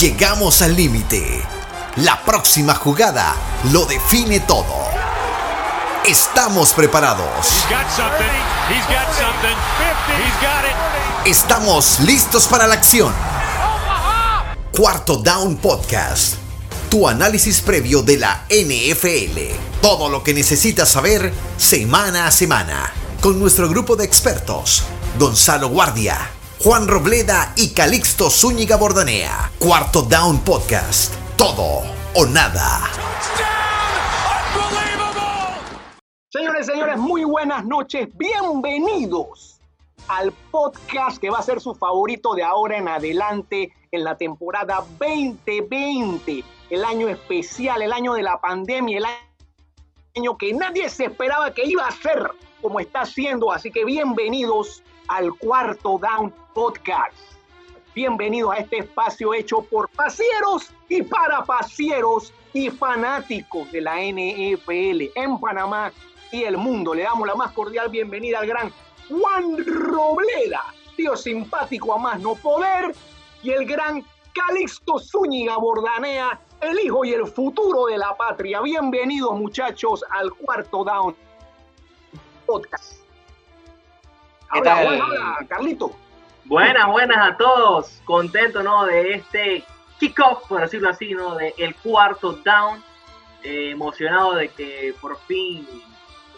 Llegamos al límite. La próxima jugada lo define todo. Estamos preparados. Estamos listos para la acción. Cuarto Down Podcast. Tu análisis previo de la NFL. Todo lo que necesitas saber semana a semana. Con nuestro grupo de expertos. Gonzalo Guardia, Juan Robleda y Calixto Zúñiga Bordanea. Cuarto Down Podcast. Todo o nada. Señores, señores, muy buenas noches. Bienvenidos al podcast que va a ser su favorito de ahora en adelante en la temporada 2020. El año especial, el año de la pandemia, el año que nadie se esperaba que iba a ser como está siendo. Así que bienvenidos al cuarto Down Podcast. Bienvenidos a este espacio hecho por pasieros y para pasieros y fanáticos de la NFL en Panamá y el mundo. Le damos la más cordial bienvenida al gran Juan Robleda, tío simpático a más no poder, y el gran Calixto Zúñiga Bordanea, el hijo y el futuro de la patria. Bienvenidos muchachos al cuarto Down Podcast. ¿Qué tal? Hola, Carlito. Buenas, buenas a todos. Contento, ¿no? De este kickoff, por decirlo así, ¿no? De el cuarto down. Eh, emocionado de que por fin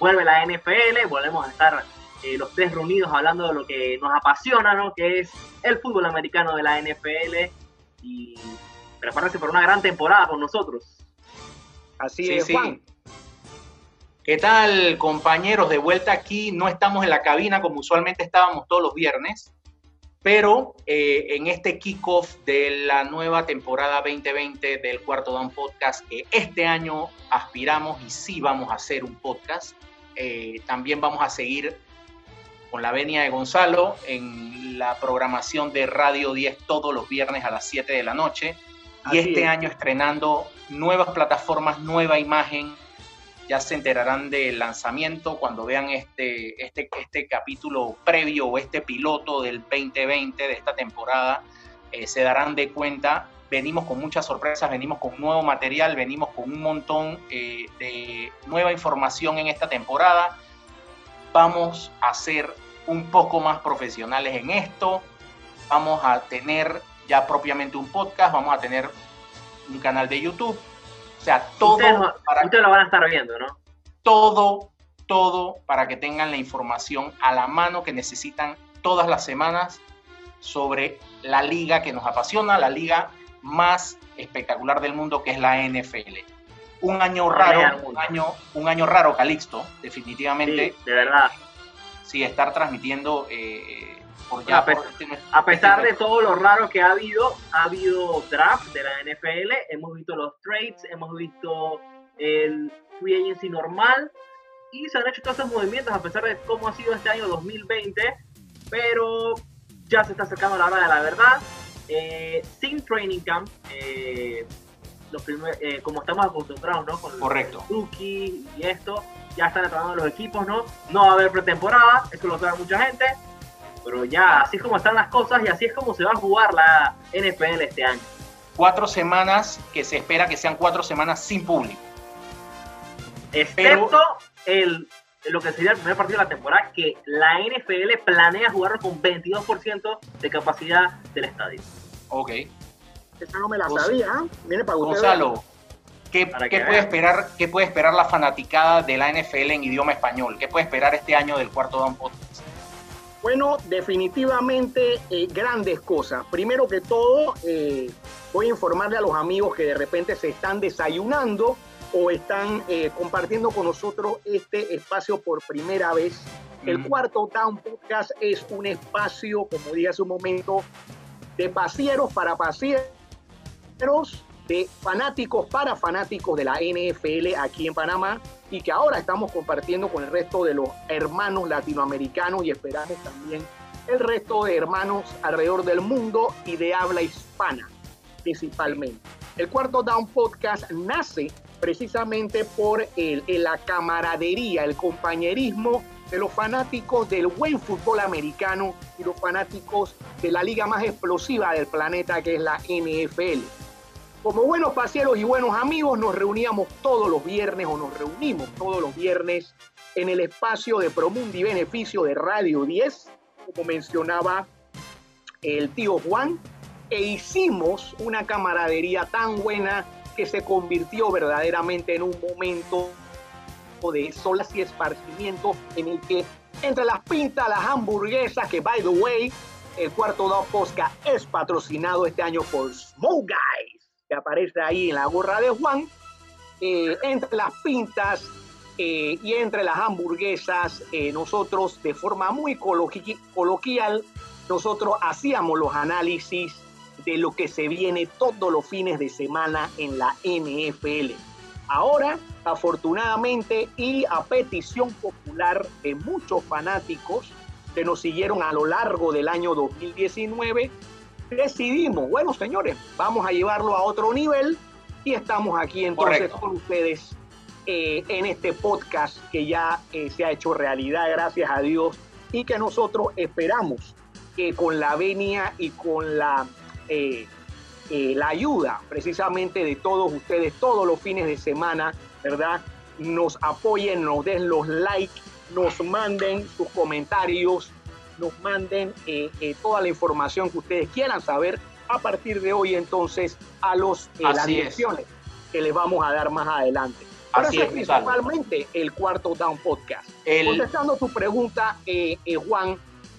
vuelve la NFL. Volvemos a estar eh, los tres reunidos hablando de lo que nos apasiona, ¿no? Que es el fútbol americano de la NFL. Y prepárense para una gran temporada con nosotros. Así es, Juan. ¿Qué tal, compañeros? De vuelta aquí. No estamos en la cabina como usualmente estábamos todos los viernes, pero eh, en este kickoff de la nueva temporada 2020 del Cuarto Down Podcast, que este año aspiramos y sí vamos a hacer un podcast, eh, también vamos a seguir con la venia de Gonzalo en la programación de Radio 10 todos los viernes a las 7 de la noche. Y este año estrenando nuevas plataformas, nueva imagen, ya se enterarán del lanzamiento cuando vean este, este, este capítulo previo o este piloto del 2020 de esta temporada, eh, se darán de cuenta. Venimos con muchas sorpresas, venimos con nuevo material, venimos con un montón eh, de nueva información en esta temporada. Vamos a ser un poco más profesionales en esto. Vamos a tener ya propiamente un podcast, vamos a tener un canal de YouTube o sea, todo. Ustedes, lo van a estar viendo, ¿no? Todo, todo para que tengan la información a la mano que necesitan todas las semanas sobre la liga que nos apasiona, la liga más espectacular del mundo que es la NFL. Un año raro, un año, un año raro, Calixto, definitivamente. de verdad. Sí, estar transmitiendo eh, a, pesar de todo lo raro que ha habido, ha habido draft de la NFL, hemos visto los trades, hemos visto el free agency normal y se han hecho todos esos movimientos a pesar de cómo ha sido este año 2020, pero ya se está acercando la hora de la verdad. Eh, sin training camp, eh, los eh, como estamos acostumbrados, ¿no? Con Correcto. rookie y esto, ya están entrando los equipos, ¿no? No va a haber pretemporada, eso lo sabe mucha gente pero ya, así es como están las cosas y así es como se va a jugar la NFL este año. Cuatro semanas que se espera que sean cuatro semanas sin público. Excepto el, lo que sería el primer partido de la temporada, que la NFL planea jugarlo con 22% de capacidad del estadio. Ok. Esa no me la sabía. ¿ah? Viene para Gonzalo, ¿qué, puede esperar, ¿qué puede esperar la fanaticada de la NFL en idioma español? ¿Qué puede esperar este año del cuarto Down Podcast? Bueno, definitivamente eh, grandes cosas. Primero que todo, eh, voy a informarle a los amigos que de repente se están desayunando o están eh, compartiendo con nosotros este espacio por primera vez. El cuarto Town Podcast es un espacio, como dije hace un momento, de pasieros para pasieros de fanáticos para fanáticos de la NFL aquí en Panamá y que ahora estamos compartiendo con el resto de los hermanos latinoamericanos y esperamos también el resto de hermanos alrededor del mundo y de habla hispana principalmente. El cuarto Down Podcast nace precisamente por el, la camaradería, el compañerismo de los fanáticos del buen fútbol americano y los fanáticos de la liga más explosiva del planeta que es la NFL. Como buenos paseros y buenos amigos nos reuníamos todos los viernes o nos reunimos todos los viernes en el espacio de Promundi Beneficio de Radio 10, como mencionaba el tío Juan, e hicimos una camaradería tan buena que se convirtió verdaderamente en un momento de solas y esparcimiento en el que entre las pintas, las hamburguesas, que by the way, el cuarto Dog Posca es patrocinado este año por Smoke Guys, que aparece ahí en la gorra de Juan, eh, entre las pintas eh, y entre las hamburguesas, eh, nosotros de forma muy coloquial, nosotros hacíamos los análisis de lo que se viene todos los fines de semana en la NFL. Ahora, afortunadamente y a petición popular de muchos fanáticos que nos siguieron a lo largo del año 2019, decidimos, bueno señores, vamos a llevarlo a otro nivel y estamos aquí entonces con ustedes eh, en este podcast que ya eh, se ha hecho realidad, gracias a Dios, y que nosotros esperamos que con la venia y con la eh, eh, la ayuda precisamente de todos ustedes todos los fines de semana, ¿verdad? Nos apoyen, nos den los likes, nos manden sus comentarios, nos manden eh, eh, toda la información que ustedes quieran saber a partir de hoy entonces a los las direcciones que les vamos a dar más adelante. Así es, principalmente el cuarto Down Podcast. Contestando tu pregunta, Juan,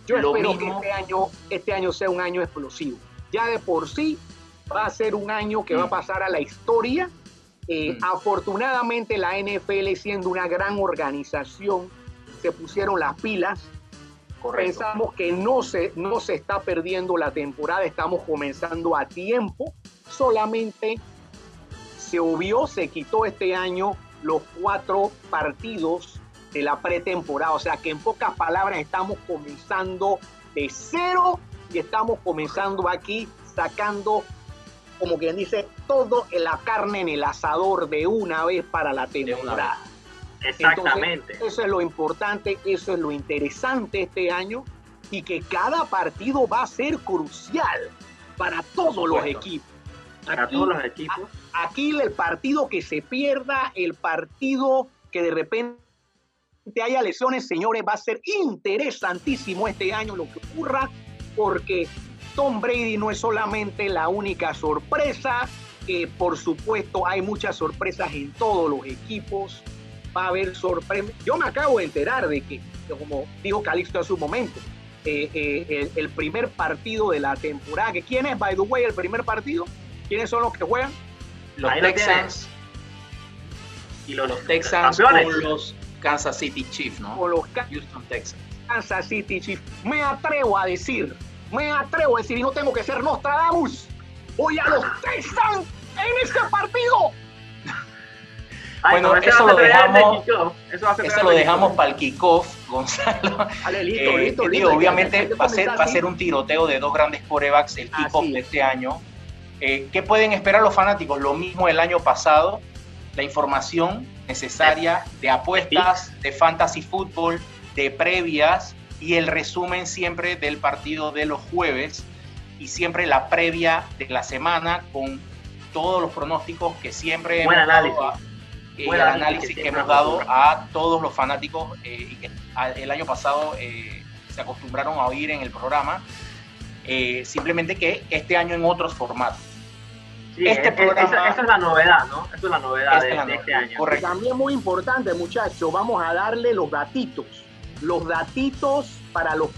yo espero que este año, este año sea un año explosivo. Ya de por sí va a ser un año que va a mm. pasar a la historia. Eh, mm. Afortunadamente la NFL siendo una gran organización, se pusieron las pilas. Pensamos que no se, no se está perdiendo la temporada, estamos comenzando a tiempo. Solamente se obvió, se quitó este año los cuatro partidos de la pretemporada. O sea que en pocas palabras estamos comenzando de cero y estamos comenzando aquí sacando como quien dice, todo en la carne en el asador de una vez para la temporada. Exactamente. eso es lo importante, eso es lo interesante este año y que cada partido va a ser crucial para todos los equipos. Para todos los equipos. Aquí el partido que se pierda, el partido que de repente haya lesiones, señores, va a ser interesantísimo este año lo que ocurra, porque Tom Brady no es solamente la única sorpresa, eh, por supuesto hay muchas sorpresas en todos los equipos, va a haber sorpresas. Yo me acabo de enterar de que, como dijo Calixto en su momento, eh, eh, el, primer partido de la temporada, que ¿quién es, by the way, el primer partido? ¿Quiénes son los que juegan? Los Texans. Y los, Texans con los Kansas City Chiefs, ¿no? Con los Houston Texans. Kansas City Chiefs. Me atrevo a decir me atrevo a decir, y no tengo que ser Nostradamus, voy a los Texans en este partido. Bueno, eso lo dejamos, eso, lo dejamos para el kickoff, Gonzalo. listo, eh, listo, listo, obviamente va a, ser, va a ser un tiroteo de dos grandes corebacks el kickoff de este año. Eh, ¿Qué pueden esperar los fanáticos? Lo mismo el año pasado, la información necesaria de apuestas, de fantasy fútbol, de previas, y el resumen siempre del partido de los jueves y siempre la previa de la semana con todos los pronósticos que siempre hemos análisis. Eh, el análisis que, hemos dado a todos los fanáticos eh, y que el año pasado eh, se acostumbraron a oír en el programa, simplemente que este año en otros formatos. este programa, esa, es la novedad, ¿no? Esa es la novedad de, este año. Correcto. También muy importante, muchachos, vamos a darle los gatitos los datitos para los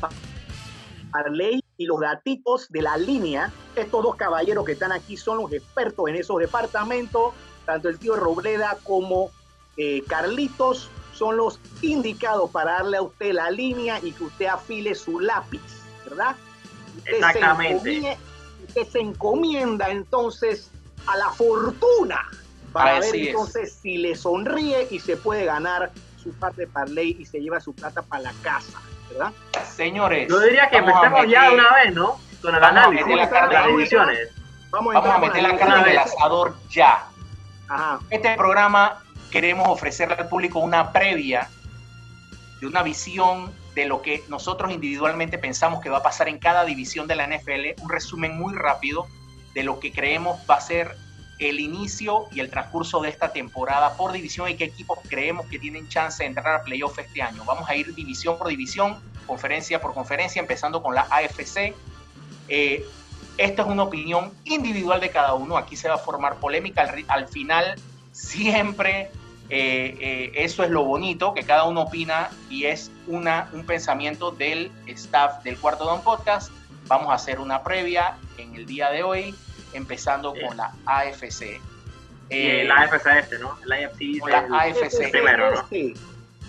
parlay y los datitos de la línea. Estos dos caballeros que están aquí son los expertos en esos departamentos, tanto el tío Robleda como eh, Carlitos son los indicados para darle a usted la línea y que usted afile su lápiz, ¿verdad? Exactamente. usted se encomienda entonces a la fortuna para ver entonces si le sonríe y se puede ganar su parte de ley y se lleva su plata para la casa, ¿verdad? Señores. Yo diría que empecemos ya de una vez, ¿no? Con el análisis de las ediciones. Vamos a, meter la carne en el asador ya. Este programa queremos ofrecerle al público una previa de una visión de lo que nosotros individualmente pensamos que va a pasar en cada división de la NFL, un resumen muy rápido de lo que creemos va a ser el inicio y el transcurso de esta temporada por división y qué equipos creemos que tienen chance de entrar a playoff este año. Vamos a ir división por división, conferencia por conferencia, empezando con la AFC. Eh, esta es una opinión individual de cada uno. Aquí se va a formar polémica. Al, final, siempre eh, eh, eso es lo bonito, que cada uno opina y es una, un pensamiento del staff del Cuarto Down Podcast. Vamos a hacer una previa en el día de hoy empezando con la AFC. Eh, la AFC este, ¿no? La AFC. Con la AFC. Primero, ¿no?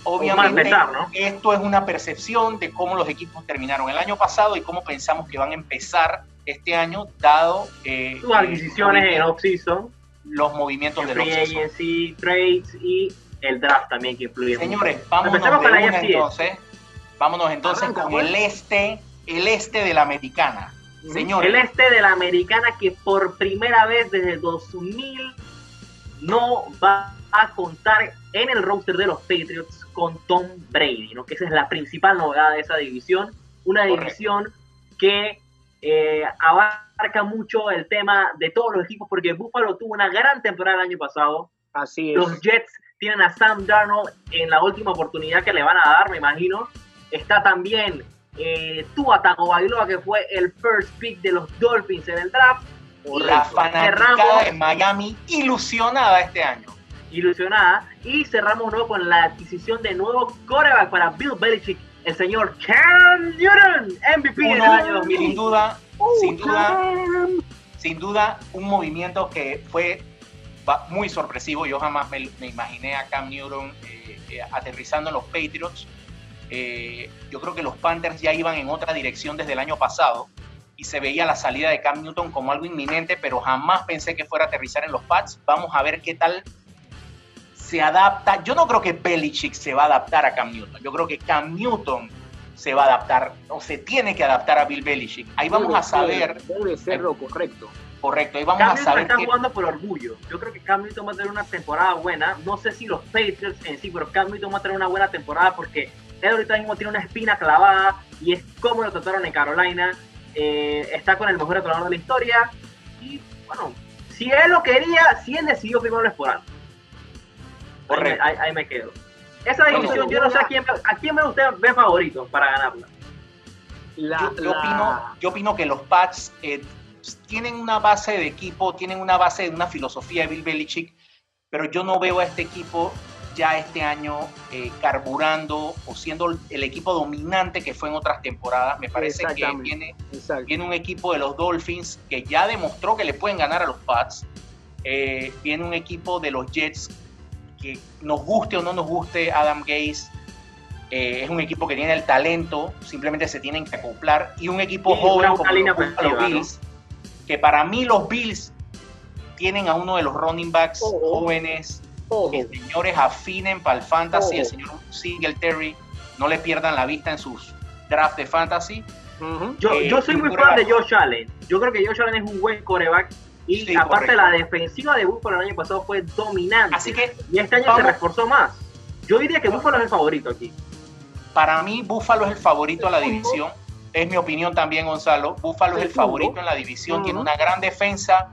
Obviamente, esto es una percepción de cómo los equipos terminaron el año pasado y cómo pensamos que van a empezar este año, dado eh, sus adquisiciones en off-season, los movimientos de los agency, trades y el draft también que influye. Señores, vámonos con la entonces. Vámonos entonces con el pues. este, el este de la americana. El este de la americana que por primera vez desde 2000 no va a contar en el roster de los Patriots con Tom Brady, ¿no? que esa es la principal novedad de esa división. Una división que eh, abarca mucho el tema de todos los equipos porque Buffalo tuvo una gran temporada el año pasado. Así es. Los Jets tienen a Sam Darnold en la última oportunidad que le van a dar, me imagino. Está también eh, Tua Tagovailoa, que fue el first pick de los Dolphins en el draft. La fanaticada de Miami ilusionada este año. Ilusionada. Y cerramos nuevo con la adquisición de nuevo coreback para Bill Belichick, el señor Cam Newton, MVP del año 2000. Sin duda, sin duda, sin duda, un movimiento que fue muy sorpresivo. Yo jamás me, imaginé a Cam Newton eh, eh, aterrizando en los Patriots. Eh, yo creo que los Panthers ya iban en otra dirección desde el año pasado y se veía la salida de Cam Newton como algo inminente, pero jamás pensé que fuera a aterrizar en los Pats. Vamos a ver qué tal se adapta. Yo no creo que Belichick se va a adaptar a Cam Newton. Yo creo que Cam Newton se va a adaptar o se tiene que adaptar a Bill Belichick. Ahí vamos a saber. Debe ser lo correcto. Correcto, ahí vamos a saber. está jugando por orgullo. Yo creo que Cam Newton va a tener una temporada buena. No sé si los Patriots en sí, pero Cam Newton va a tener una buena temporada porque él ahorita mismo tiene una espina clavada y es como lo trataron en Carolina. Eh, está con el mejor entrenador de la historia. Y bueno, si él lo quería, si él decidió firmarlo es por algo. Ahí, me quedo. Esa división, yo no sé a quién, a quién usted ve favorito para ganarla. yo, Opino, yo, Opino, que los Pats eh, tienen una base de equipo, tienen una base de una filosofía de Bill Belichick, pero yo no veo a este equipo ya este año eh, carburando o siendo el equipo dominante que fue en otras temporadas. Me parece que viene, viene, un equipo de los Dolphins que ya demostró que le pueden ganar a los Pats. Eh, viene un equipo de los Jets que nos guste o no nos guste Adam Gaze. Eh, es un equipo que tiene el talento, simplemente se tienen que acoplar. Y un equipo joven como los, Bills, que para mí los Bills tienen a uno de los running backs jóvenes que señores afinen para el fantasy, el señor Singletary, no le pierdan la vista en sus drafts de fantasy. yo, eh, yo, soy muy fan de Josh Allen. Yo creo que Josh Allen es un buen coreback. Y aparte la defensiva de Buffalo el año pasado fue dominante. Así que y este año se reforzó más. Yo diría que Buffalo es el favorito aquí. Para mí Buffalo es el favorito a la división. Es mi opinión también, Gonzalo. Buffalo es el favorito en la división. Tiene una gran defensa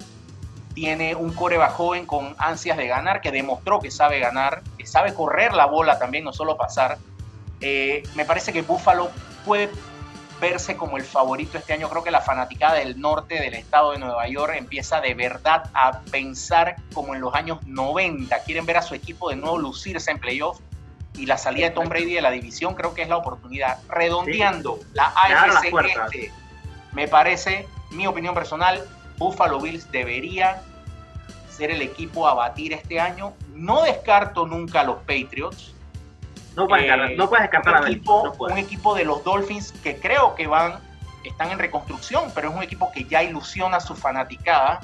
tiene un coreback joven con ansias de ganar, que demostró que sabe ganar, que sabe correr la bola también, no solo pasar. Eh, me parece que Buffalo puede verse como el favorito este año. Creo que la fanaticada del norte del estado de Nueva York empieza de verdad a pensar como en los años 90. Quieren ver a su equipo de nuevo lucirse en playoff. Y la salida de Tom Brady de la división creo que es la oportunidad. Redondeando la AFC este, me parece, mi opinión personal, Buffalo Bills debería ser el equipo a batir este año. No descarto nunca a los Patriots. No puedes, eh, no puedes descartar un a equipo, un equipo de los Dolphins que creo que van, están en reconstrucción, pero es un equipo que ya ilusiona a su fanaticada.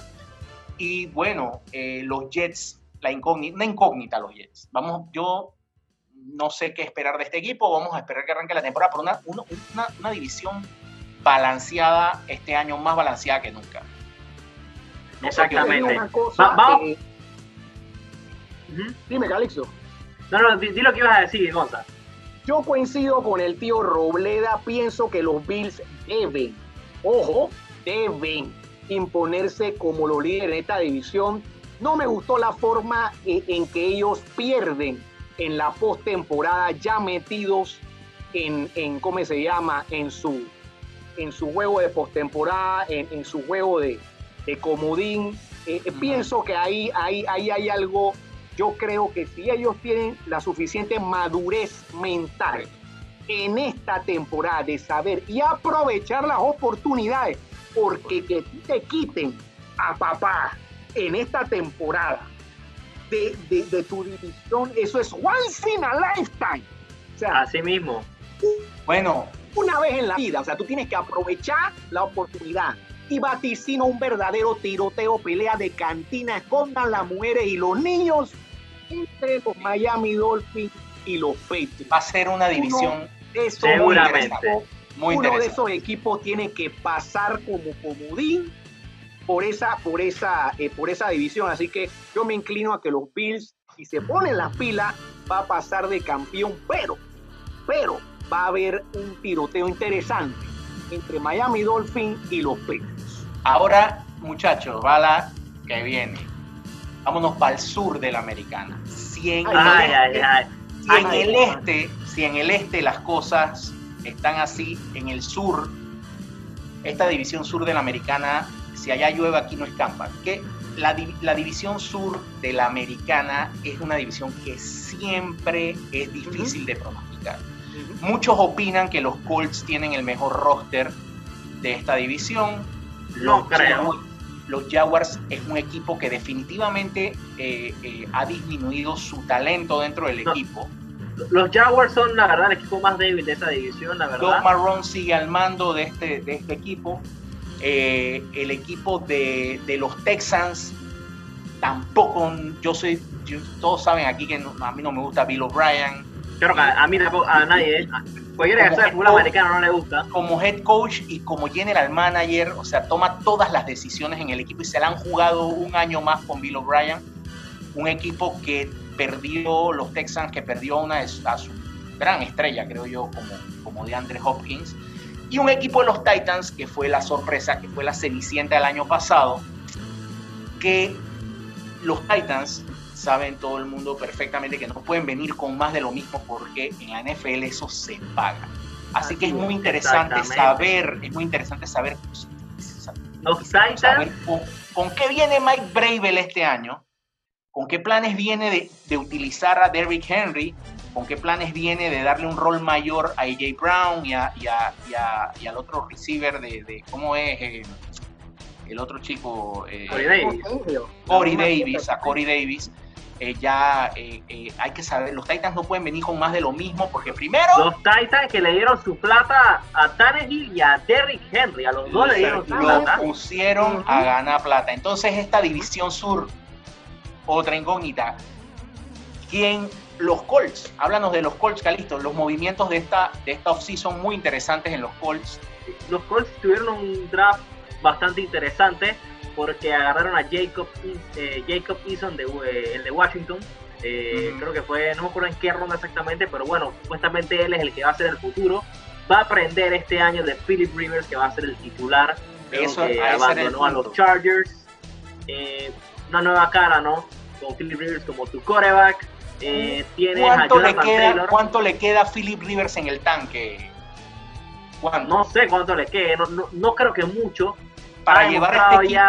Y bueno, eh, los Jets, la incógnita, una incógnita los Jets. Vamos, yo no sé qué esperar de este equipo. Vamos a esperar que arranque la temporada por una, una, una división balanceada este año, más balanceada que nunca. Exactamente. vamos. Dime, Calixto. No, no, di, lo que ibas a decir, Gonza. Yo coincido con el tío Robleda, pienso que los Bills deben, ojo, deben imponerse como los líderes en esta división. No me gustó la forma en que ellos pierden en la postemporada ya metidos en, en, ¿cómo se llama? En su, en su juego de postemporada, en, en su juego de, de comodín. Eh, eh, pienso que ahí, ahí, ahí hay algo, yo creo que si ellos tienen la suficiente madurez mental en esta temporada de saber y aprovechar las oportunidades, porque que te quiten a papá en esta temporada de, de, tu división, eso es once in a lifetime. O sea, Así mismo. Bueno. Una vez en la vida, o sea, tú tienes que aprovechar la oportunidad y vaticino un verdadero tiroteo, pelea de cantina, escondan las mujeres y los niños entre los Miami Dolphins y los Patriots. Va a ser una división seguramente. Muy uno de esos equipos tiene que pasar como comodín por esa, por esa, eh, por esa división. Así que yo me inclino a que los Bills, si se ponen las pilas, va a pasar de campeón, pero, pero va a haber un tiroteo interesante entre Miami Dolphins y los Patriots. Ahora, muchachos, va la que viene. Vámonos para el sur de la americana. Si en, el, este, si en el este las cosas están así, en el sur, esta división sur de la americana si allá llueve aquí no escampa. Que la, la, división sur de la americana es una división que siempre es difícil de pronosticar. Muchos opinan que los Colts tienen el mejor roster de esta división. No los creo. Los Jaguars es un equipo que definitivamente eh, eh, ha disminuido su talento dentro del equipo. Los Jaguars son, la verdad, el equipo más débil de esta división, la verdad. Doug Marrón sigue al mando de este, de este equipo. Eh, el equipo de, los Texans tampoco, yo soy, todos saben aquí que a mí no me gusta Bill O'Brien. Creo que a, mí tampoco, a nadie, cualquiera que sea americano no le gusta. Como head coach y como general manager, o sea, toma todas las decisiones en el equipo y se la han jugado un año más con Bill O'Brien, un equipo que perdió, los Texans, que perdió una a su gran estrella, creo yo, como, como de Andre Hopkins y un equipo de los Titans, que fue la sorpresa, que fue la cenicienta del año pasado, que los Titans saben todo el mundo perfectamente que no pueden venir con más de lo mismo porque en la NFL eso se paga. Así que es muy interesante saber, es muy interesante saber, Titans, con, qué viene Mike Bravel este año, con qué planes viene de, de utilizar a Derrick Henry con qué planes viene de darle un rol mayor a AJ Brown y, a, y, al otro receiver de, cómo es eh, el otro chico. Eh, Corey Davis. Corey Davis, a Corey Davis. Eh, ya hay que saber, los Titans no pueden venir con más de lo mismo porque primero... Los Titans que le dieron su plata a Tannehill y a Derrick Henry, a los dos le dieron su plata. pusieron a ganar plata. Entonces esta división sur, otra incógnita. ¿Quién los Colts, háblanos de los Colts, Calisto, los movimientos de esta, de esta offseason muy interesantes en los Colts. Los Colts tuvieron un draft bastante interesante porque agarraron a Jacob, eh, Jacob Eason, de, eh, el de Washington. Eh, creo que fue, no me acuerdo en qué ronda exactamente, pero bueno, supuestamente él es el que va a ser el futuro. Va a aprender este año de Philip Rivers, que va a ser el titular. Eso que abandonó a los Chargers. una nueva cara, ¿no? Con Philip Rivers como tu coreback eh, ¿Cuánto, le queda, ¿Cuánto le queda a Philip Rivers en el tanque? No sé cuánto le queda, no, creo que mucho. Para llevar este equipo,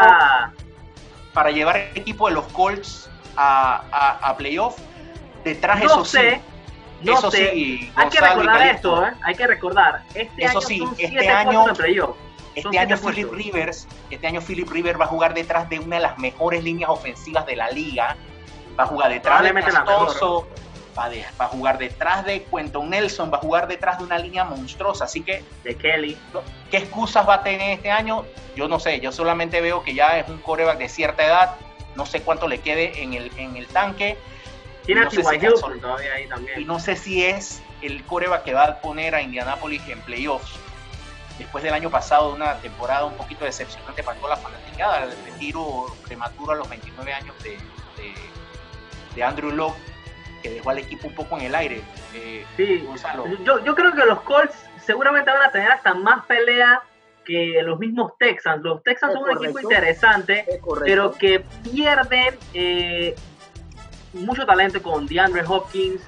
para llevar el equipo de los Colts a, a, playoff, detrás no eso sé, No eso sé. Sí, hay que recordar esto, ¿eh? hay que recordar. Este eso año sí, este año, este año Philip Rivers, este año Philip Rivers va a jugar detrás de una de las mejores líneas ofensivas de la liga va a jugar detrás de Castoso, va, va, a jugar detrás de Quentin Nelson, va a jugar detrás de una línea monstruosa, así que... De Kelly. ¿Qué excusas va a tener este año? Yo no sé, yo solamente veo que ya es un coreback de cierta edad, no sé cuánto le quede en el, en el tanque. Tiene no a todavía ahí también. Y no sé si es el coreback que va a poner a Indianapolis en playoffs después del año pasado, una temporada un poquito decepcionante para toda la fanaticada, el retiro prematuro a los 29 años de, de Andrew Locke. Que dejó al equipo un poco en el aire. Eh, sí, Gonzalo. Yo, yo creo que los Colts seguramente van a tener hasta más pelea que los mismos Texans. Los Texans son un equipo interesante, pero que pierden eh, mucho talento con DeAndre Hopkins.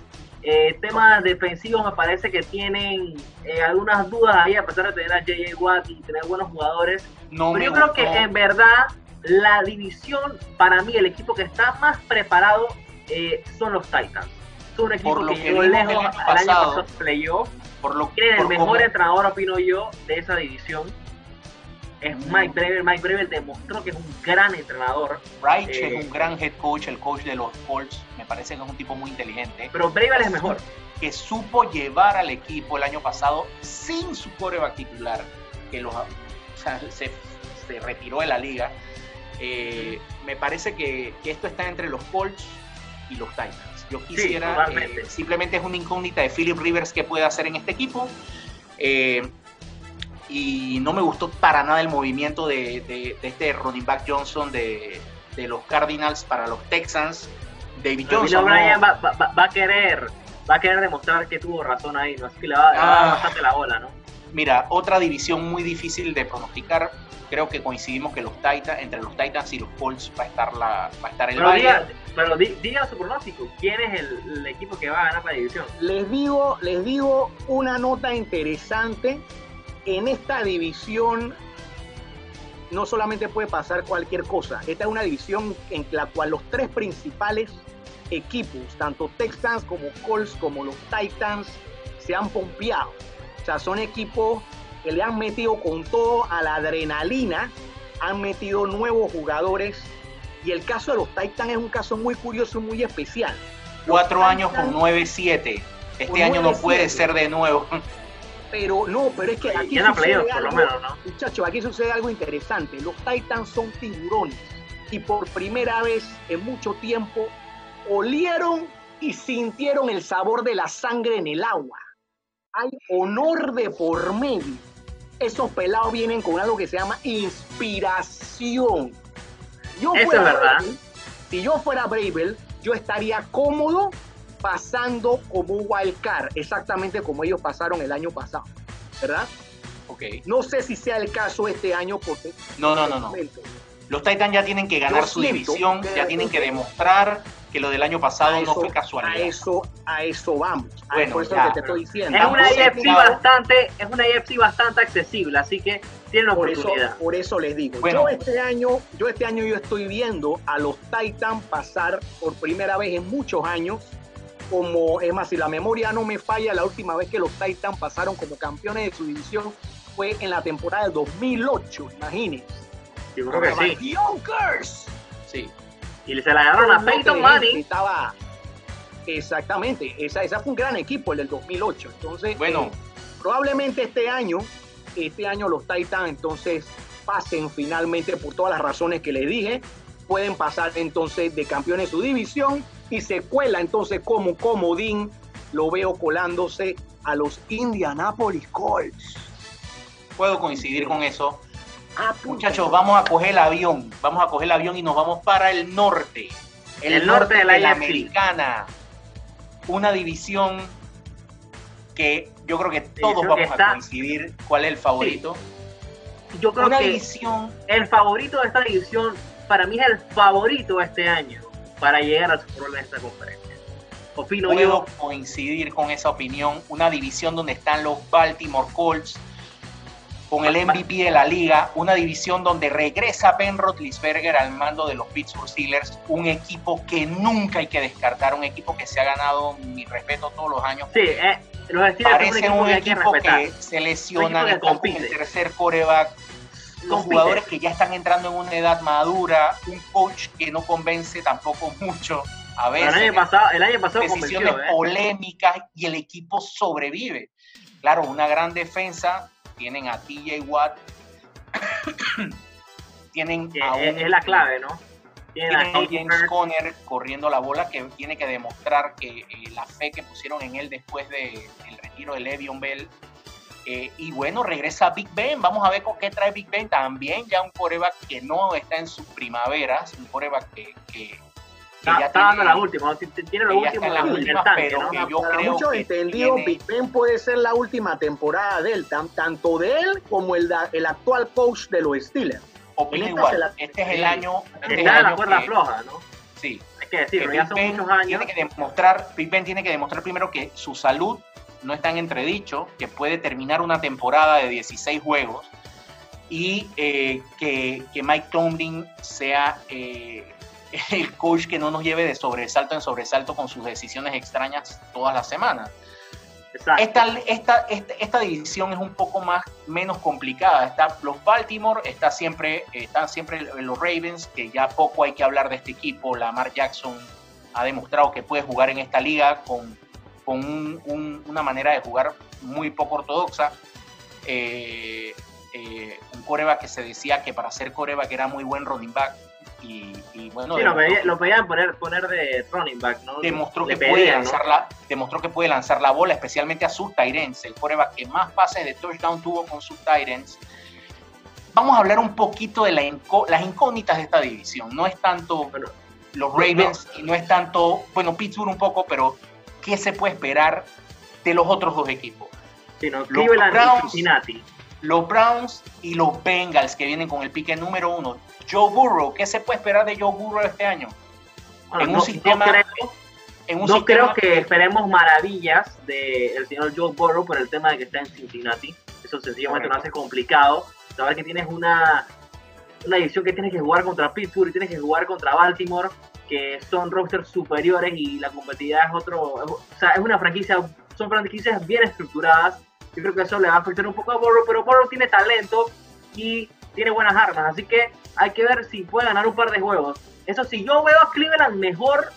Eh, temas defensivos me parece que tienen eh, algunas dudas ahí, a pesar de tener a J.J. Watt y tener buenos jugadores. pero yo creo que en verdad la división, para mí, el equipo que está más preparado eh, son los Titans. Son un equipo que, llegó lejos al año pasado playoff. Por lo que el mejor entrenador, opino yo, de esa división es Mike Brewer. Mike Brewer demostró que es un gran entrenador. Reich es eh, un gran head coach, el coach de los Colts. Me parece que es un tipo muy inteligente. Pero Brewer es mejor. Que supo llevar al equipo el año pasado sin su coreback titular, que los, se, retiró de la liga. Eh, me parece que, esto está entre los Colts y los Titans. Yo quisiera, eh, simplemente es una incógnita de Philip Rivers que puede hacer en este equipo. Eh, y no me gustó para nada el movimiento de, este running back Johnson de, los Cardinals para los Texans. David Johnson. va, a querer va a querer demostrar que tuvo razón ahí, ¿no? Así que le va, a dar ah. bastante la bola, ¿no? Mira, otra división muy difícil de pronosticar. Creo que coincidimos que los Titans, entre los Titans y los Colts va a estar la, va a estar el Pero, diga, pero diga su pronóstico. ¿Quién es el, el, equipo que va a ganar la división? Les digo, les digo una nota interesante en esta división no solamente puede pasar cualquier cosa, esta es una división en la cual los tres principales equipos, tanto Texans como Colts como los Titans, se han pompeado. O sea, son equipos que le han metido con todo a la adrenalina, han metido nuevos jugadores y el caso de los Titans es un caso muy curioso, muy especial. Cuatro años con 9-7. Este año no puede ser de nuevo. Pero no, pero es que aquí sucede algo, Muchachos, aquí sucede algo interesante. Los Titans son tiburones y por primera vez en mucho tiempo olieron y sintieron el sabor de la sangre en el agua. Hay honor de por medio. Esos pelados vienen con algo que se llama inspiración. Yo Eso es verdad. si yo fuera Bravel, yo estaría cómodo pasando como un wild card, exactamente como ellos pasaron el año pasado, ¿verdad? Ok. No sé si sea el caso este año porque... No, no, no, no. Los Titans ya tienen que ganar su división, ya tienen que demostrar que lo del año pasado no fue casualidad. A eso, a eso vamos. Bueno, eso es lo que te estoy diciendo. Es una IFC bastante, es una IFC bastante accesible, así que tienen por oportunidad. Eso, por eso les digo. Yo este año, yo este año yo estoy viendo a los Titans pasar por primera vez en muchos años como, es más, si la memoria no me falla, la última vez que los Titans pasaron como campeones de su división fue en la temporada del 2008, imagínense. Yo creo que sí. Yonkers. Sí. Y se la ganaron a Peyton Manning. Estaba, exactamente, esa, esa fue un gran equipo, el del 2008. Entonces, bueno. Eh, probablemente este año, este año los Titans entonces pasen finalmente por todas las razones que les dije, pueden pasar entonces de campeones de su división y se cuela entonces como comodín, lo veo colándose a los Indianapolis Colts. Puedo coincidir con eso. Ah, Muchachos, vamos a coger el avión, vamos a coger el avión y nos vamos para el norte. El, norte, de la, americana. Una división que yo creo que todos vamos a coincidir cuál es el favorito. Yo creo que división... el favorito de esta división para mí es el favorito este año para llegar a su rol en esta conferencia. Opino Puedo coincidir con esa opinión. Una división donde están los Baltimore Colts con el MVP de la liga, una división donde regresa Ben Roethlisberger al mando de los Pittsburgh Steelers, un equipo que nunca hay que descartar, un equipo que se ha ganado mi respeto todos los años. Sí, eh, los parece un equipo, que, se lesiona en el tercer coreback, los jugadores que ya están entrando en una edad madura, un coach que no convence tampoco mucho. A veces, el año pasado, el año pasado decisiones ¿eh? polémicas y el equipo sobrevive. Claro, una gran defensa, tienen a TJ Watt, tienen a es, la clave, ¿no? Tienen, a, James Conner corriendo la bola que tiene que demostrar que eh, la fe que pusieron en él después del retiro de Le'Veon Bell eh, y bueno, regresa Big Ben. Vamos a ver con qué trae Big Ben. También ya un coreback que no está en sus primaveras, un coreback que, que ya está dando la última, tiene la última, la última pero que yo Para creo muchos que entendido, tiene- Big Ben puede ser la última temporada de él, tan- tanto de él como el, el actual coach de los Steelers. opino en igual. la- Este es el año, este es el Está en la cuerda que- floja, ¿no? sí, Hay que que decirlo, ya Big son Ben muchos años. tiene que demostrar, Big Ben tiene que demostrar primero que su salud no está en entredicho, que puede terminar una temporada de 16 juegos y eh, que, que Mike Tomlin sea eh, el coach que no nos lleve de sobresalto en sobresalto con sus decisiones extrañas todas las semanas. Esta, esta, esta, esta división es un poco más menos complicada. Está los Baltimore, está siempre, están siempre los Ravens, que ya poco hay que hablar de este equipo. Lamar Jackson ha demostrado que puede jugar en esta liga con, con un- un- una manera de jugar muy poco ortodoxa. Eh, eh, un coreback que se decía que para ser coreback era muy buen running back. Y, y bueno, Sí, lo, pedían poner, poner de running back, ¿no? demostró Le que puede pedían, ¿no? lanzar la, demostró que puede lanzar la bola, especialmente a sus Tyrants, el coreback que más pases de touchdown tuvo con sus Tyrants. Vamos a hablar un poquito de la inco- las incógnitas de esta división. No es tanto Bueno, los Ravens y no es tanto, bueno, Pittsburgh un poco, pero ¿qué se puede esperar de los otros dos equipos? Sí, no, Los y Browns- Cincinnati. Los Browns y los Bengals que vienen con el pique número uno. Joe Burrow, ¿qué se puede esperar de Joe Burrow este año? Bueno, en no, un sistema- no creo, En un no sistema creo que esperemos maravillas del señor Joe Burrow por el tema de que está en Cincinnati. Eso sencillamente lo hace complicado. Saber que tienes una, una división que tienes que jugar contra Pittsburgh y tienes que jugar contra Baltimore, que son rosters superiores y la competitividad es otro. O sea, es una franquicia, son franquicias bien estructuradas. Yo creo que eso le va a afectar un poco a Burrow, pero Burrow tiene talento y tiene buenas armas. Así que hay que ver si puede ganar un par de juegos. Eso sí, yo veo a Cleveland mejor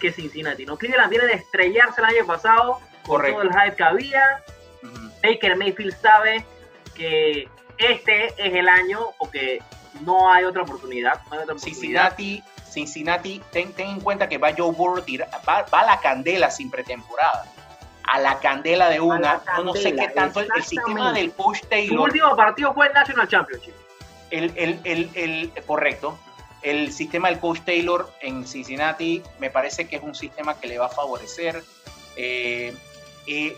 que Cincinnati. ¿no? Cleveland viene de estrellarse el año pasado con Correcto. todo el hype que había. Baker Mayfield sabe que este es el año porque no hay otra oportunidad. No hay otra oportunidad. Cincinnati, Cincinnati, ten, ten en cuenta que va Joe Burrow, va, va a la candela sin pretemporada. A la candela de una. la Yo no sé qué candela, tanto el, el sistema del coach Su Taylor, último partido fue el National Championship. El, el, el, el- correcto. El sistema del coach Taylor en Cincinnati me parece que es un sistema que le va a favorecer. Eh,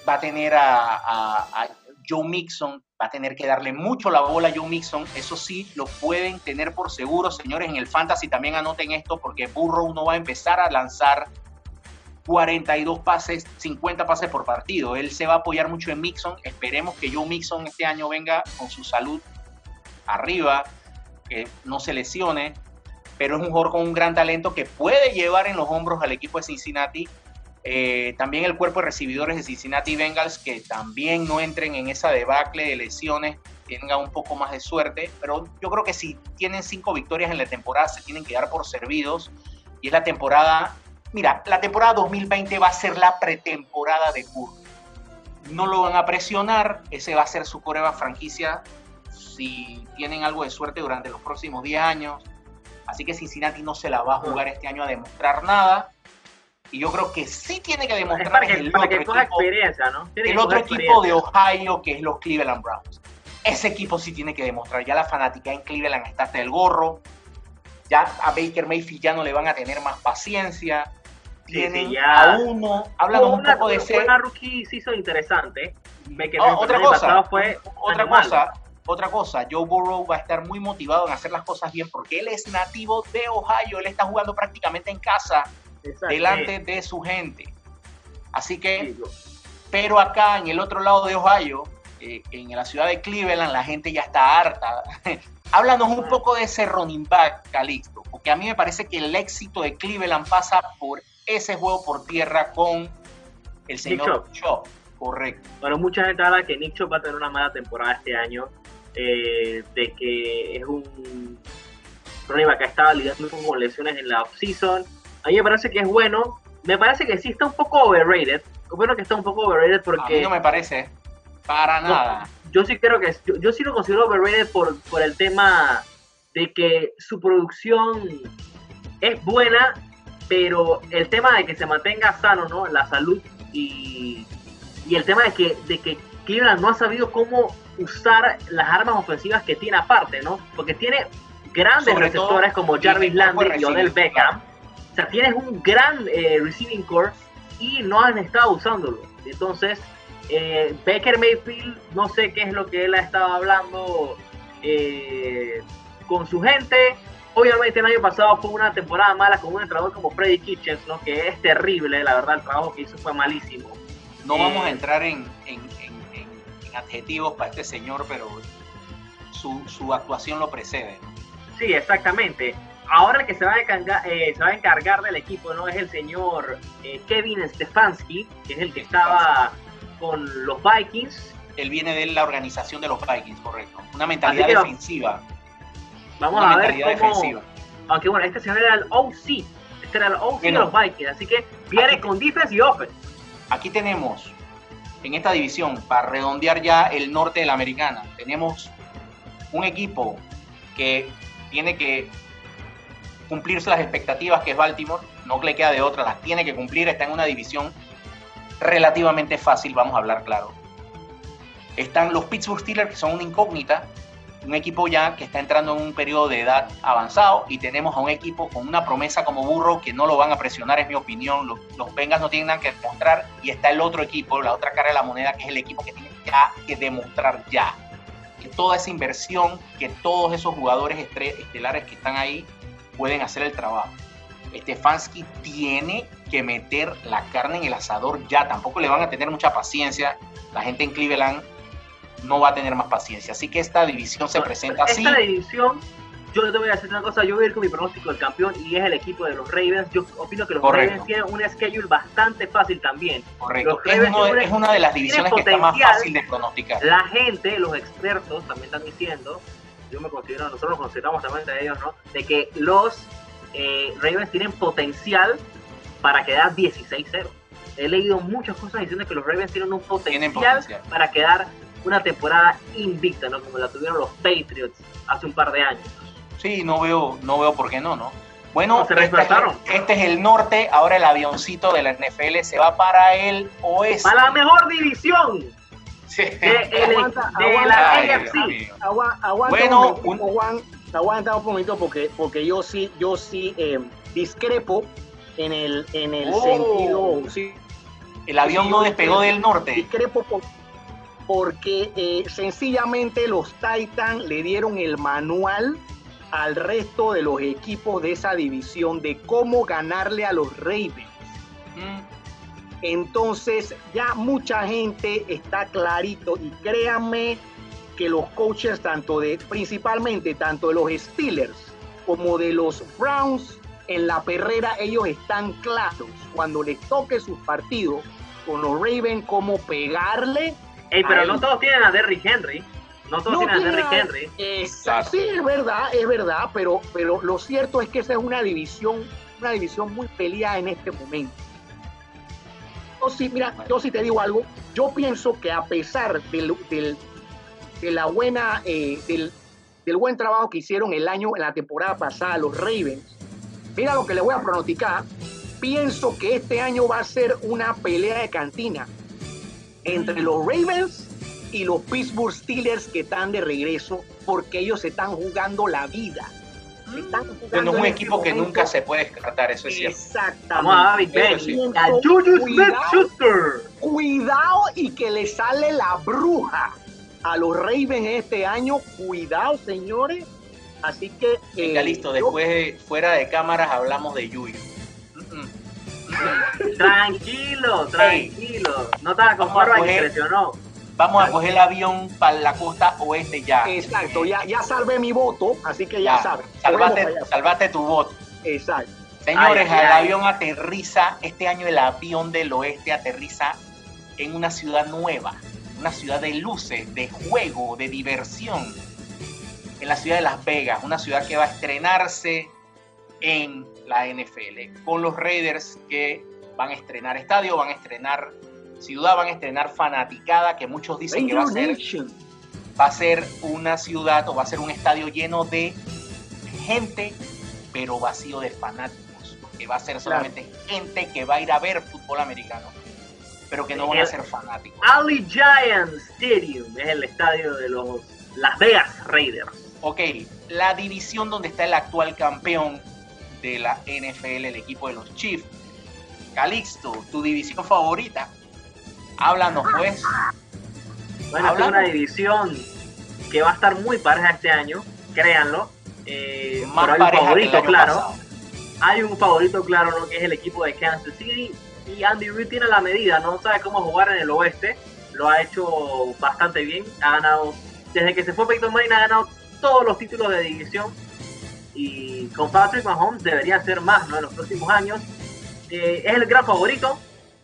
va a tener a, a- a Joe Mixon, va a tener que darle mucho la bola a Joe Mixon. Eso sí, lo pueden tener por seguro, señores. En el Fantasy también anoten esto porque Burrow no va a empezar a lanzar 42 pases, 50 pases por partido. Él se va a apoyar mucho en Mixon. Esperemos que Joe Mixon este año venga con su salud arriba, que no se lesione, pero es un jugador con un gran talento que puede llevar en los hombros al equipo de Cincinnati. Eh, también el cuerpo de recibidores de Cincinnati Bengals, que también no entren en esa debacle de lesiones, tengan un poco más de suerte, pero yo creo que si tienen cinco victorias en la temporada, se tienen que dar por servidos. Y es la temporada, mira, la temporada 2020 va a ser la pretemporada de Burrow. No lo van a presionar, ese va a ser su prueba franquicia si tienen algo de suerte durante los próximos 10 años. Así que Cincinnati no se la va a jugar este año a demostrar nada. Y yo creo que sí tiene que demostrar que, el para otro equipo, experiencia, ¿no? El otro equipo de. Ohio, que es los Cleveland Browns. Ese equipo sí tiene que demostrar. Ya la fanática en Cleveland está hasta el gorro. Ya a Baker Mayfield ya no le van a tener más paciencia. Sí, Tienen sí, ya. a uno. Fue un una- poco de ser. una rookie season interesante. Baker Oh, otra cosa, fue otra animal. cosa, otra cosa, Joe Burrow va a estar muy motivado en hacer las cosas bien porque él es nativo de Ohio, él está jugando prácticamente en casa, Exacto. delante de su gente. Así que, pero acá en el otro lado de Ohio, eh, en la ciudad de Cleveland, la gente ya está harta. Háblanos un poco de ese running back, Calixto, porque a mí me parece que el éxito de Cleveland pasa por ese juego por tierra con el señor. Chubb. Correcto. Bueno, mucha gente habla que Nick Chubb va a tener una mala temporada este año, eh, de que es un running que estaba lidiando con lesiones en la offseason. A mí me parece que es bueno, me parece que sí está un poco overrated, bueno que está un poco overrated A mí porque no me parece para No, nada. yo sí creo que, yo, yo sí lo considero overrated por, por el tema de que su producción es buena, pero el tema de que se mantenga sano, ¿no? La salud y, y el tema de que, de que Cleveland no ha sabido cómo usar las armas ofensivas que tiene aparte, ¿no? Porque tiene grandes Sobre todo, receptores como Jarvis Landry y Odell Beckham, O sea, tienes un gran eh, receiving core y no han estado usándolo. Entonces, eh, Baker Mayfield, no sé qué es lo que él ha estado hablando eh, con su gente. Obviamente el año pasado fue una temporada mala con un entrenador como Freddy Kitchens, ¿no? que es terrible, la verdad el trabajo que hizo fue malísimo. No vamos a eh, entrar en, adjetivos para este señor, pero su, actuación lo precede. Sí, exactamente. Ahora el que se va, a encargar, se va a encargar del equipo no es el señor Kevin Stefanski, que es el que estaba con los Vikings. Él viene de la organización de los Vikings, correcto. Una mentalidad defensiva. Vamos a ver cómo... Aunque bueno, este señor era el OC. Este era el OC de los Vikings. Así que viene con defense y offense. Aquí tenemos, en esta división, para redondear ya el norte de la americana, tenemos un equipo que tiene que cumplirse las expectativas que es Baltimore, no le queda de otra, las tiene que cumplir, está en una división relativamente fácil, vamos a hablar claro. Están los Pittsburgh Steelers, que son una incógnita, un equipo ya que está entrando en un periodo de edad avanzado y tenemos a un equipo con una promesa como burro que no lo van a presionar, es mi opinión. Los, los Bengals no tienen nada que demostrar y está el otro equipo, la otra cara de la moneda, que es el equipo que tiene ya que demostrar ya. Que toda esa inversión, que todos esos jugadores estelares que están ahí pueden hacer el trabajo. Stefanski tiene que meter la carne en el asador ya. Tampoco le van a tener mucha paciencia. La gente en Cleveland no va a tener más paciencia. Así que esta división se presenta así. Esta división, yo te voy a decir una cosa. Yo voy a ir con mi pronóstico del campeón y es el equipo de los Ravens. Yo opino que los Ravens tienen un schedule bastante fácil también. Correcto. Es, una de las divisiones que está más fácil de pronosticar. La gente, los expertos también están diciendo, yo me considero, nosotros nos consideramos también de ellos, ¿no? De que los eh, Ravens tienen potencial para quedar 16-0. He leído muchas cosas diciendo que los Ravens tienen un potencial, para quedar una temporada invicta, ¿no? Como la tuvieron los Patriots hace un par de años. Sí, no veo, no veo por qué no, ¿no? Bueno, este, este, es el norte, ahora el avioncito de la NFL se va para el oeste. Para la mejor división. De, la AFC. bueno, un, aguanta un momento porque, porque yo sí, yo sí eh, discrepo en el, en el oh. sentido. Sí, el avión no despegó del norte. Discrepo porque eh, sencillamente los Titans le dieron el manual al resto de los equipos de esa división de cómo ganarle a los Ravens. Mm. Entonces ya mucha gente está clarito y créanme que los coaches tanto de principalmente tanto de los Steelers como de los Browns en la perrera ellos están claros cuando les toque sus partidos con los Ravens cómo pegarle. Pero no todos tienen a Derrick Henry. No todos tienen a Derrick Henry. Exacto. Sí, es verdad, es verdad, pero, pero lo cierto es que esa es una división, una división muy peleada en este momento. Yo sí, mira, yo sí te digo algo. Yo pienso que a pesar del, del, de la buena, eh, del, buen trabajo que hicieron el año, en la temporada pasada, los Ravens. Mira lo que le voy a pronosticar. Pienso que este año va a ser una pelea de cantina entre los Ravens y los Pittsburgh Steelers que están de regreso porque ellos se están jugando la vida. Están jugando es un este equipo que nunca se puede descartar, eso es cierto. Exactamente. cuidado y que le sale la bruja a los Ravens este año. Cuidado, señores. Así que. Venga, eh, listo. Después, fuera de cámaras, hablamos de Yuyu. Tranquilo, tranquilo. No te que impresionó. Vamos a coger el avión para la costa oeste ya. Exacto, ya, ya salvé mi voto, así que ya, sabes. Salvaste, tu voto. Exacto. Señores, el avión aterriza, este año el avión del oeste aterriza en una ciudad nueva una ciudad de luces, de juego, de diversión, en la ciudad de Las Vegas, una ciudad que va a estrenarse en la NFL, con los Raiders que van a estrenar estadio, van a estrenar ciudad, van a estrenar fanaticada, que muchos dicen que va a ser, va a ser una ciudad o va a ser un estadio lleno de gente, pero vacío de fanáticos, que va a ser solamente gente que va a ir a ver fútbol americano pero que no van a ser fanáticos. Ali Giant Stadium es el estadio de los Las Vegas Raiders. Ok, la división donde está el actual campeón de la NFL, el equipo de los Chiefs. Calixto, tu división favorita. Háblanos pues. Bueno, es una división que va a estar muy pareja este año, créanlo. Eh, Más favorito, claro. Hay un favorito claro, ¿no? que es el equipo de Kansas City. Y Andy Reid tiene la medida, no sabe cómo jugar en el oeste. Lo ha hecho bastante bien. Ha ganado, desde que se fue Peyton Manning, ha ganado todos los títulos de división. Y con Patrick Mahomes debería ser más ¿no? en los próximos años. Eh, es el gran favorito,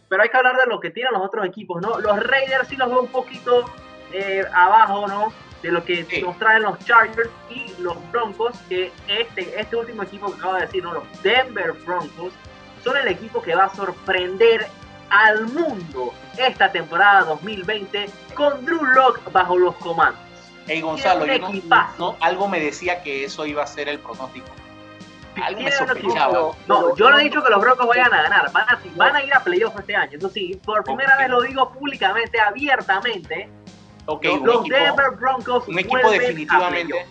pero hay que hablar de lo que tienen los otros equipos, ¿no? Los Raiders sí los veo un poquito eh, abajo, ¿no? De lo que nos traen los Chargers y los Broncos, que este, este último equipo que acabo de decir, ¿no? Los Denver Broncos, son el equipo que va a sorprender al mundo esta temporada 2020 con Drew Locke bajo los comandos. Hey Gonzalo, yo no, algo me decía que eso iba a ser el pronóstico. Algo me sospechaba. No, yo no he dicho que los Broncos vayan a ganar, van a, van a ir a playoffs este año. Eso sí, por primera vez lo digo públicamente, abiertamente. Okay, los, Denver Broncos un equipo definitivamente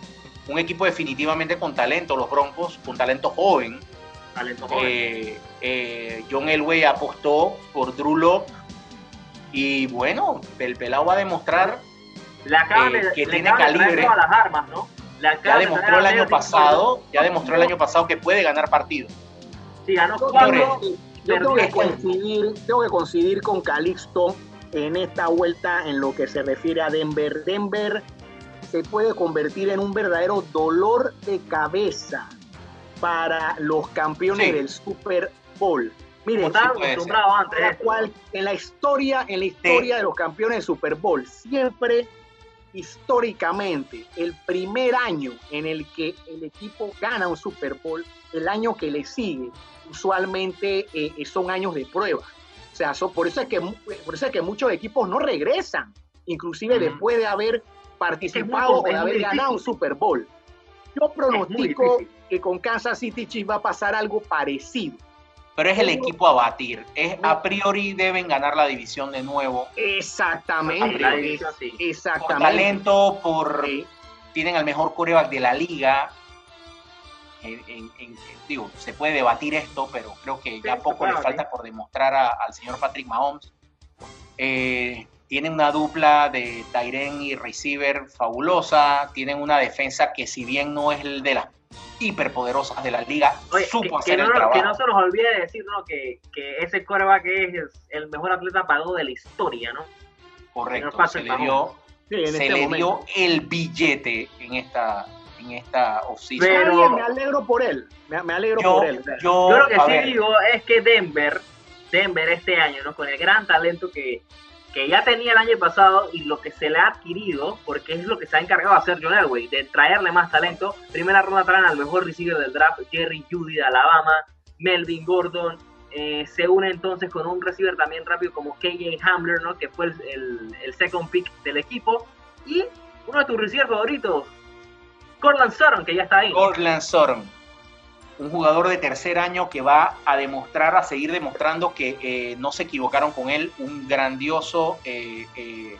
un equipo definitivamente con talento, los Broncos, con talento joven. Talento joven. Eh, eh, John Elway apostó por Drew Locke y bueno, el pelado va a demostrar eh, que tiene calibre. las armas, ¿no? ya demostró el año pasado, ya demostró el año pasado que puede ganar partidos. Sí, ganó cuatro. Yo tengo que coincidir, tengo que coincidir con Calixto en esta vuelta en lo que se refiere a Denver. Denver se puede convertir en un verdadero dolor de cabeza para los campeones del Super Bowl. Miren, antes, cual, en la historia, en la historia de los campeones del Super Bowl, siempre históricamente el primer año en el que el equipo gana un Super Bowl, el año que le sigue, usualmente eh, son años de prueba. O sea, por, eso es que, por eso es que muchos equipos no regresan, inclusive después de haber participado o de haber ganado un Super Bowl. Yo pronostico que con Kansas City Chiefs va a pasar algo parecido pero es el equipo a batir. Es a priori deben ganar la división de nuevo. Exactamente. Exactamente. Por talento, por tienen al mejor coreback de la liga. digo, se puede debatir esto, pero creo que ya poco le falta por demostrar al señor Patrick Mahomes. Eh, tienen una dupla de Tyren y receiver fabulosa. Tienen una defensa que si bien no es el de las hiperpoderosas de la liga. supo hacer no, el trabajo. Que no se nos olvide decir que, que ese coreback es el mejor atleta pagado de la historia, ¿no? Correcto, se le dio, se este le dio el billete en esta en esta Pero me alegro por él, me, alegro por él. Yo, yo lo que sí digo es que Denver, Denver este año, ¿no? Con el gran talento que, que ya tenía el año pasado y lo que se le ha adquirido, porque es lo que se ha encargado de hacer John Elway, de traerle más talento. Primera ronda traen al mejor receiver del draft, Jerry Judy de Alabama, Melvin Gordon. Eh, se une entonces con un receiver también rápido como KJ Hamler, ¿no? que fue el, el, second pick del equipo. Y uno de tus receivers favoritos, Cortland Sutton, que ya está ahí. Cortland Sutton un jugador de tercer año que va a demostrar, a seguir demostrando que eh, no se equivocaron con él, un grandioso eh, eh,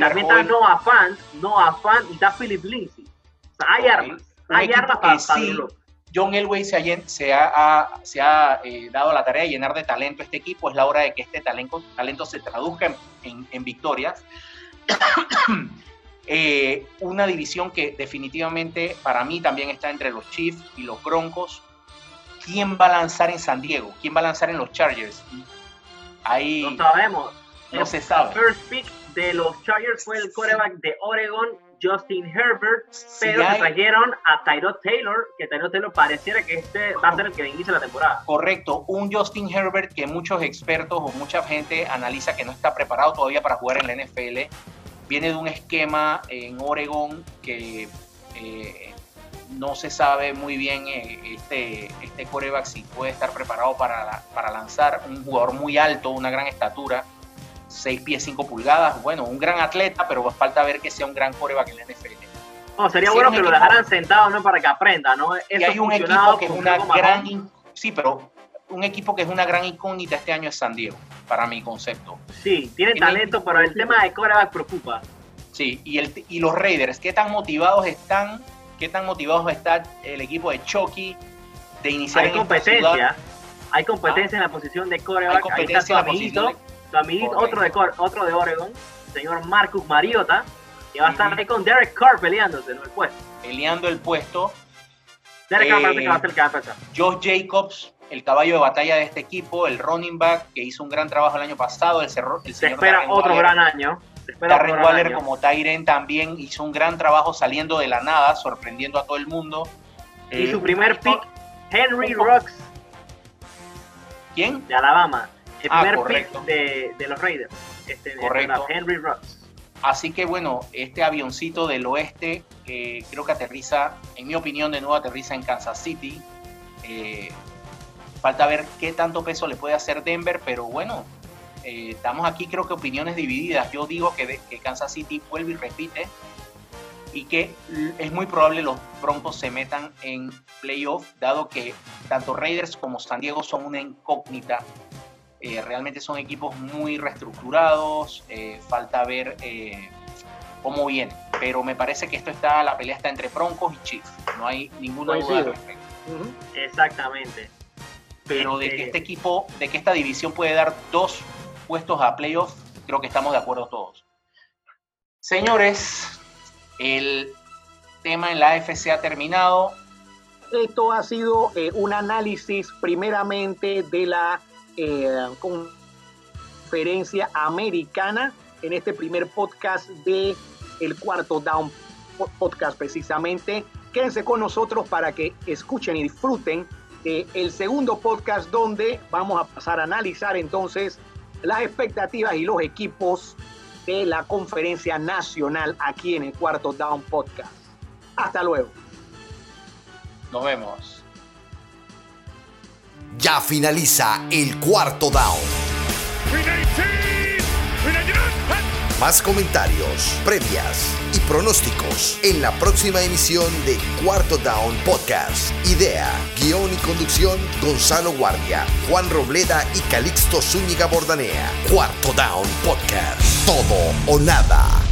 también está Noah Fant, Noah Fant y está Philip Lindsay. hay armas, hay armas para, sí, John Elway se ha, se ha, se ha eh, dado la tarea de llenar de talento este equipo. Es la hora de que este talento, talento se traduzca en, en victorias. Eh, una división que definitivamente para mí también está entre los Chiefs y los Broncos. ¿Quién va a lanzar en San Diego? ¿Quién va a lanzar en los Chargers? Ahí no sabemos. No se sabe. El first pick de los Chargers fue el quarterback de Oregon, Justin Herbert, pero trajeron a Tyrod Taylor, que Tyrod Taylor pareciera que este va a ser el que inicie la temporada. Correcto, un Justin Herbert que muchos expertos o mucha gente analiza que no está preparado todavía para jugar en la NFL viene de un esquema en Oregon que eh, no se sabe muy bien eh, este, este coreback si puede estar preparado para, para lanzar. Un jugador muy alto, una gran estatura, 6 pies 5 pulgadas. Bueno, un gran atleta, pero falta ver que sea un gran coreback en la NFL. No, sería bueno que lo dejaran sentado ¿no? para que aprenda, ¿no? y hay un equipo que es una gran... Sí, pero un equipo que es una gran incógnita este año es San Diego, para mi concepto. Sí, tiene, talento, pero el tema de coreback preocupa. Sí, y, el, y los Raiders, ¿qué tan motivados están? ¿Qué tan motivados está el equipo de Chucky? de iniciar hay competencia. Hay competencia en la posición de coreback. Ahí está su amiguito, su amiguito otro, de, otro de Oregon, señor Marcus Mariota, que va a estar ahí con Derek Carr peleándose en el puesto. Peleando el puesto. Derek Carr parece que va a ser el que va a empezar. Josh Jacobs, el caballo de batalla de este equipo, el running back, que hizo un gran trabajo el año pasado. El, el Se espera otro gran año. Darren Waller como Tyren también hizo un gran trabajo saliendo de la nada, sorprendiendo a todo el mundo. Y su primer pick, Henry Rocks. ¿Quién? De Alabama. El ah, primer pick de, los Raiders. Este, correcto. Henry Rocks. Así que bueno, este avioncito del oeste creo que aterriza, en mi opinión, de nuevo aterriza en Kansas City. Eh, falta ver qué tanto peso le puede hacer Denver, pero bueno, eh, estamos aquí creo que opiniones divididas. Yo digo que, que Kansas City vuelve y repite y que es muy probable los Broncos se metan en playoff, dado que tanto Raiders como San Diego son una incógnita. Eh, realmente son equipos muy reestructurados, eh, falta ver cómo viene. Pero me parece que esto está, la pelea está entre Broncos y Chiefs. No hay ninguna duda al respecto. Exactamente. Pero de que este, este equipo, de que esta división puede dar dos puestos a playoffs, creo que estamos de acuerdo todos. Señores, el tema en la AFC ha terminado. Esto ha sido eh, un análisis primeramente de la eh, conferencia americana en este primer podcast de el cuarto down podcast precisamente. Quédense con nosotros para que escuchen y disfruten eh, el segundo podcast donde vamos a pasar a analizar entonces las expectativas y los equipos de la conferencia nacional aquí en el Cuarto Down Podcast. Hasta luego. Nos vemos. Ya finaliza el Cuarto Down. Más comentarios, previas pronósticos en la próxima emisión de Cuarto Down Podcast. Idea, guion y conducción Gonzalo Guardia, Juan Robleda y Calixto Zúñiga Bordanea. Cuarto Down Podcast. Todo o nada.